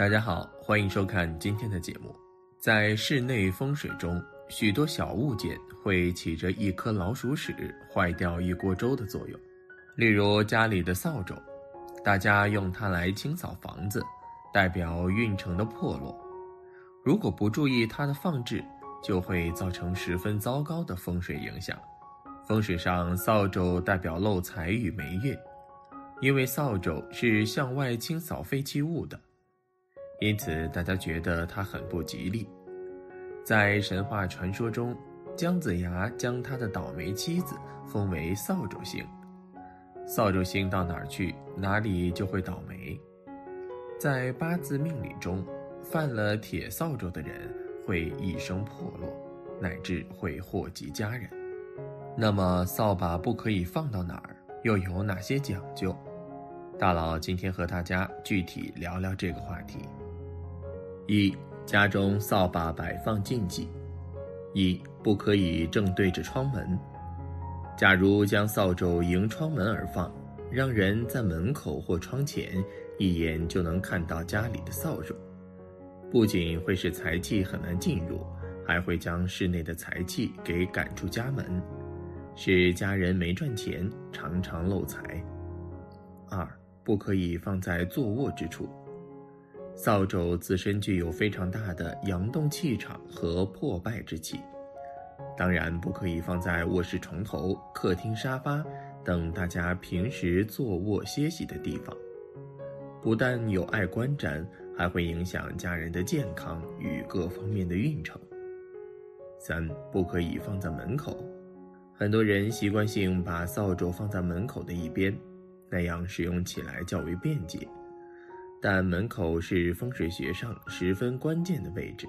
大家好，欢迎收看今天的节目。在室内风水中，许多小物件会起着一颗老鼠屎坏掉一锅粥的作用。例如家里的扫帚，大家用它来清扫房子，代表运程的破落。如果不注意它的放置，就会造成十分糟糕的风水影响。风水上，扫帚代表漏财与霉运，因为扫帚是向外清扫废弃物的，因此大家觉得他很不吉利。在神话传说中，姜子牙将他的倒霉妻子封为扫帚星，扫帚星到哪儿去，哪里就会倒霉。在八字命理中，犯了铁扫帚的人会一生破落，乃至会祸及家人。那么扫把不可以放到哪儿？又有哪些讲究？大佬今天和大家具体聊聊这个话题。一、家中扫把摆放禁忌：一、不可以正对着窗门。假如将扫帚迎窗门而放，让人在门口或窗前一眼就能看到家里的扫帚，不仅会使财气很难进入，还会将室内的财气给赶出家门。使家人没赚钱，常常漏财。二，不可以放在坐卧之处。扫帚自身具有非常大的阳动气场和破败之气，当然不可以放在卧室床头、客厅沙发等大家平时坐卧歇息的地方。不但有碍观瞻，还会影响家人的健康与各方面的运程。三，不可以放在门口。很多人习惯性把扫帚放在门口的一边，那样使用起来较为便捷。但门口是风水学上十分关键的位置，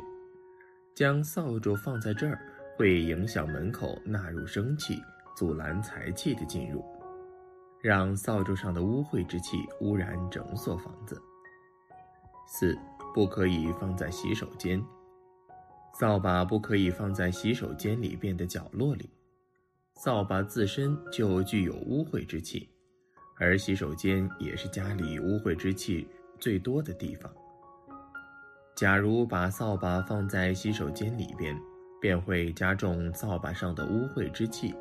将扫帚放在这儿会影响门口纳入生气，阻拦财气的进入，让扫帚上的污秽之气污染整所房子。四，不可以放在洗手间，扫把不可以放在洗手间里边的角落里。扫把自身就具有污秽之气，而洗手间也是家里污秽之气最多的地方。假如把扫把放在洗手间里边，便会加重扫把上的污秽之气。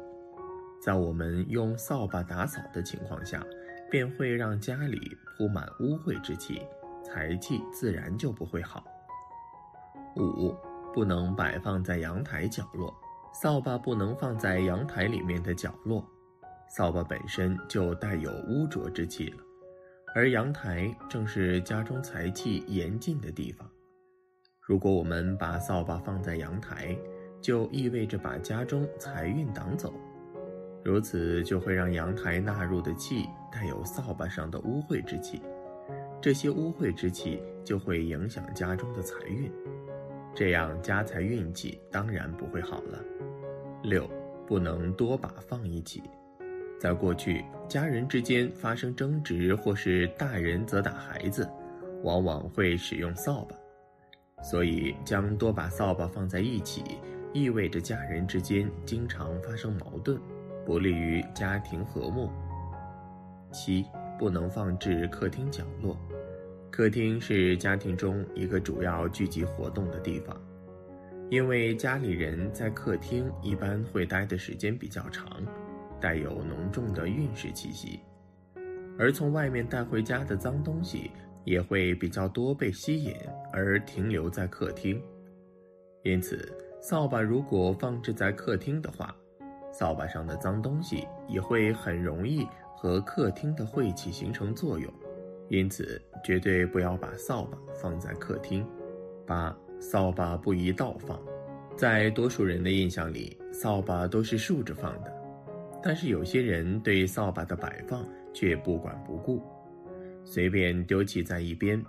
在我们用扫把打扫的情况下，便会让家里铺满污秽之气，财气自然就不会好。五，不能摆放在阳台角落。扫把不能放在阳台里面的角落，扫把本身就带有污浊之气了，而阳台正是家中财气严禁的地方。如果我们把扫把放在阳台，就意味着把家中财运挡走，如此就会让阳台纳入的气带有扫把上的污秽之气，这些污秽之气就会影响家中的财运。这样家财运气当然不会好了。六，不能多把放一起。在过去，家人之间发生争执，或是大人责打孩子，往往会使用扫把。所以，将多把扫把放在一起，意味着家人之间经常发生矛盾，不利于家庭和睦。七，不能放置客厅角落。客厅是家庭中一个主要聚集活动的地方，因为家里人在客厅一般会待的时间比较长，带有浓重的运势气息，而从外面带回家的脏东西也会比较多被吸引而停留在客厅，因此扫把如果放置在客厅的话，扫把上的脏东西也会很容易和客厅的晦气形成作用。因此，绝对不要把扫把放在客厅。八，扫把不宜倒放。在多数人的印象里，扫把都是竖着放的，但是有些人对扫把的摆放却不管不顾，随便丢弃在一边，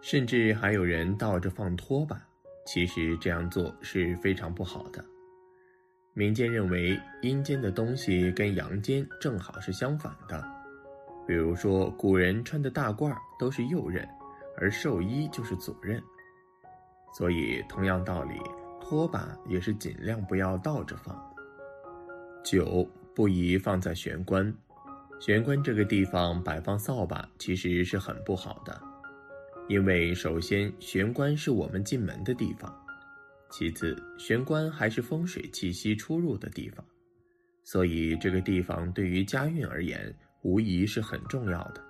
甚至还有人倒着放拖把。其实这样做是非常不好的。民间认为，阴间的东西跟阳间正好是相反的。比如说，古人穿的大褂都是右衽，而寿衣就是左衽。所以，同样道理，拖把也是尽量不要倒着放。九，不宜放在玄关。玄关这个地方摆放扫把，其实是很不好的。因为首先玄关是我们进门的地方，其次玄关还是风水气息出入的地方，所以这个地方对于家运而言无疑是很重要的。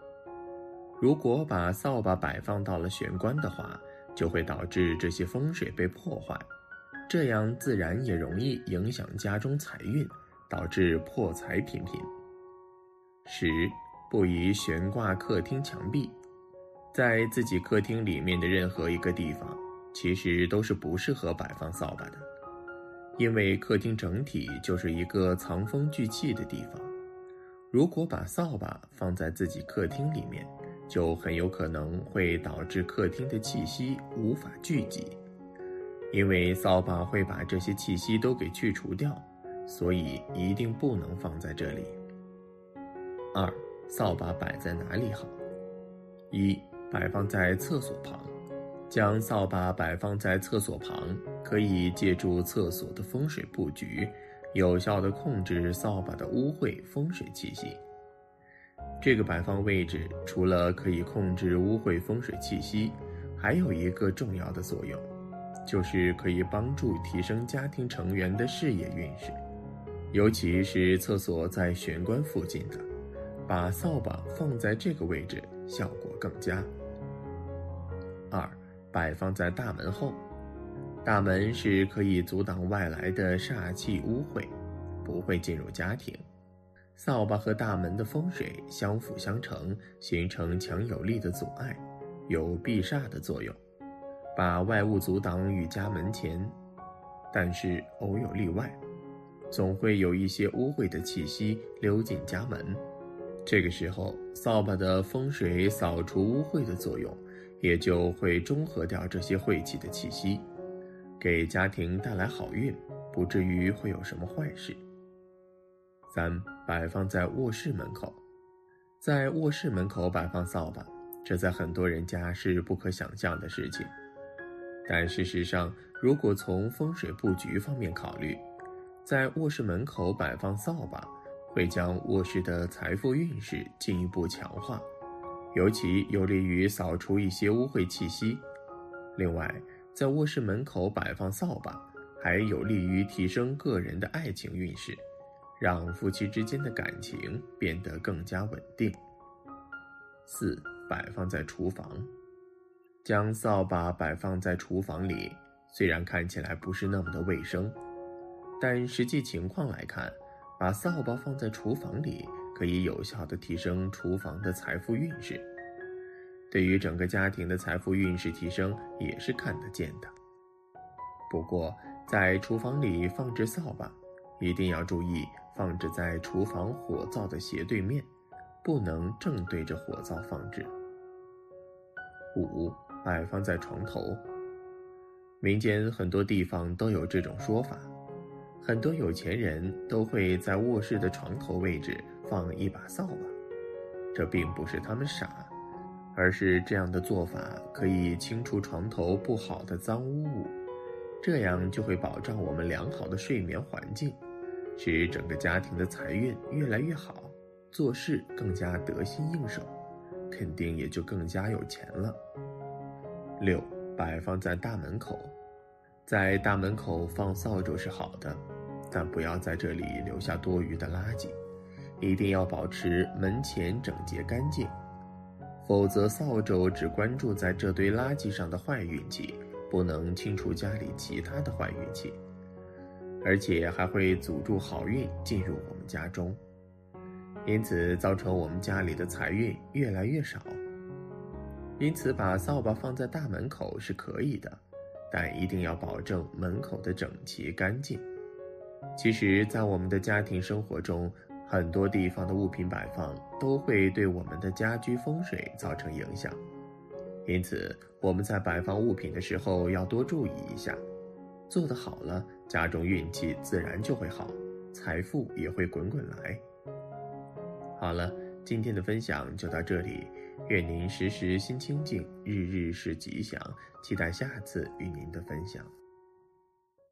如果把扫把摆放到了玄关的话，就会导致这些风水被破坏，这样自然也容易影响家中财运，导致破财频频。十不宜悬挂客厅墙壁，在自己客厅里面的任何一个地方，其实都是不适合摆放扫把的，因为客厅整体就是一个藏风聚气的地方。如果把扫把放在自己客厅里面，就很有可能会导致客厅的气息无法聚集，因为扫把会把这些气息都给去除掉，所以一定不能放在这里。二，扫把摆在哪里好？一，摆放在厕所旁，将扫把摆放在厕所旁，可以借助厕所的风水布局，有效的控制扫把的污秽风水气息。这个摆放位置除了可以控制污秽风水气息，还有一个重要的作用，就是可以帮助提升家庭成员的事业运势。尤其是厕所在玄关附近的，把扫把放在这个位置效果更佳。二，摆放在大门后，大门是可以阻挡外来的煞气污秽，不会进入家庭。扫把和大门的风水相辅相成，形成强有力的阻碍，有避煞的作用，把外物阻挡于家门前。但是偶有例外，总会有一些污秽的气息溜进家门。这个时候，扫把的风水扫除污秽的作用，也就会中和掉这些晦气的气息，给家庭带来好运，不至于会有什么坏事。三摆放在卧室门口，在卧室门口摆放扫把，这在很多人家是不可想象的事情。但事实上，如果从风水布局方面考虑，在卧室门口摆放扫把，会将卧室的财富运势进一步强化，尤其有利于扫除一些污秽气息。另外，在卧室门口摆放扫把，还有利于提升个人的爱情运势。让夫妻之间的感情变得更加稳定。四，摆放在厨房，将扫把摆放在厨房里，虽然看起来不是那么的卫生，但实际情况来看，把扫把放在厨房里，可以有效的提升厨房的财富运势，对于整个家庭的财富运势提升也是看得见的。不过，在厨房里放置扫把，一定要注意。放置在厨房火灶的斜对面，不能正对着火灶放置。五，摆放在床头。民间很多地方都有这种说法，很多有钱人都会在卧室的床头位置放一把扫把。这并不是他们傻，而是这样的做法可以清除床头不好的脏污物，这样就会保障我们良好的睡眠环境。使整个家庭的财运越来越好，做事更加得心应手，肯定也就更加有钱了。六，摆放在大门口，在大门口放扫帚是好的，但不要在这里留下多余的垃圾，一定要保持门前整洁干净，否则扫帚只关注在这堆垃圾上的坏运气，不能清除家里其他的坏运气。而且还会阻住好运进入我们家中，因此造成我们家里的财运越来越少。因此，把扫把放在大门口是可以的，但一定要保证门口的整齐干净。其实，在我们的家庭生活中，很多地方的物品摆放都会对我们的家居风水造成影响，因此我们在摆放物品的时候要多注意一下。做得好了，家中运气自然就会好，财富也会滚滚来。好了，今天的分享就到这里，愿您时时心清静，日日是吉祥，期待下次与您的分享。